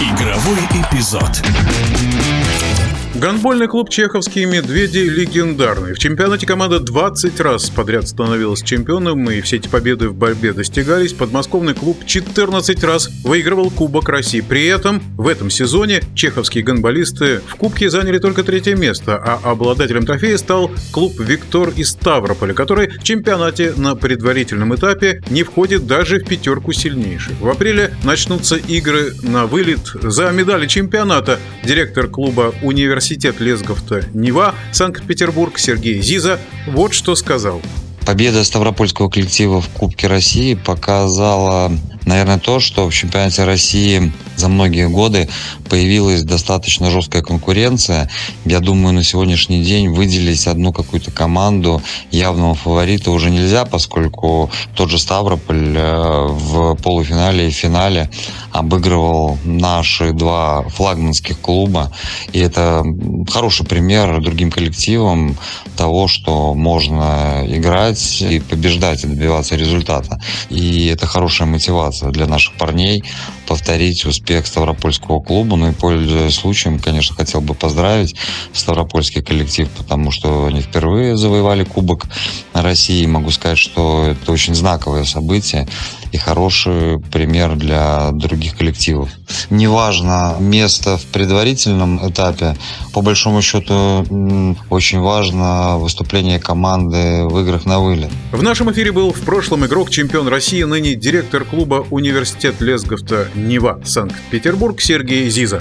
Игровой эпизод. Гандбольный клуб «Чеховские медведи» легендарный. В чемпионате команда 20 раз подряд становилась чемпионом, и все эти победы в борьбе достигались. Подмосковный клуб 14 раз выигрывал Кубок России. При этом в этом сезоне чеховские гандболисты в Кубке заняли только третье место, а обладателем трофея стал клуб «Виктор» из Ставрополя, который в чемпионате на предварительном этапе не входит даже в пятерку сильнейших. В апреле начнутся игры на вылет за медали чемпионата. Директор клуба «Университет» университет Лесговта Нева, Санкт-Петербург Сергей Зиза вот что сказал. Победа Ставропольского коллектива в Кубке России показала, наверное, то, что в чемпионате России за многие годы появилась достаточно жесткая конкуренция. Я думаю, на сегодняшний день выделить одну какую-то команду явного фаворита уже нельзя, поскольку тот же Ставрополь э, в полуфинале и финале обыгрывал наши два флагманских клуба. И это хороший пример другим коллективам того, что можно играть и побеждать и добиваться результата. И это хорошая мотивация для наших парней повторить успех Ставропольского клуба. Ну и пользуясь случаем, конечно, хотел бы поздравить Ставропольский коллектив, потому что они впервые завоевали Кубок России. Могу сказать, что это очень знаковое событие и хороший пример для других коллективов. Неважно место в предварительном этапе, по большому счету очень важно выступление команды в играх на вылет. В нашем эфире был в прошлом игрок чемпион России, ныне директор клуба «Университет Лесговта Нева» Санкт-Петербург Сергей Зиза.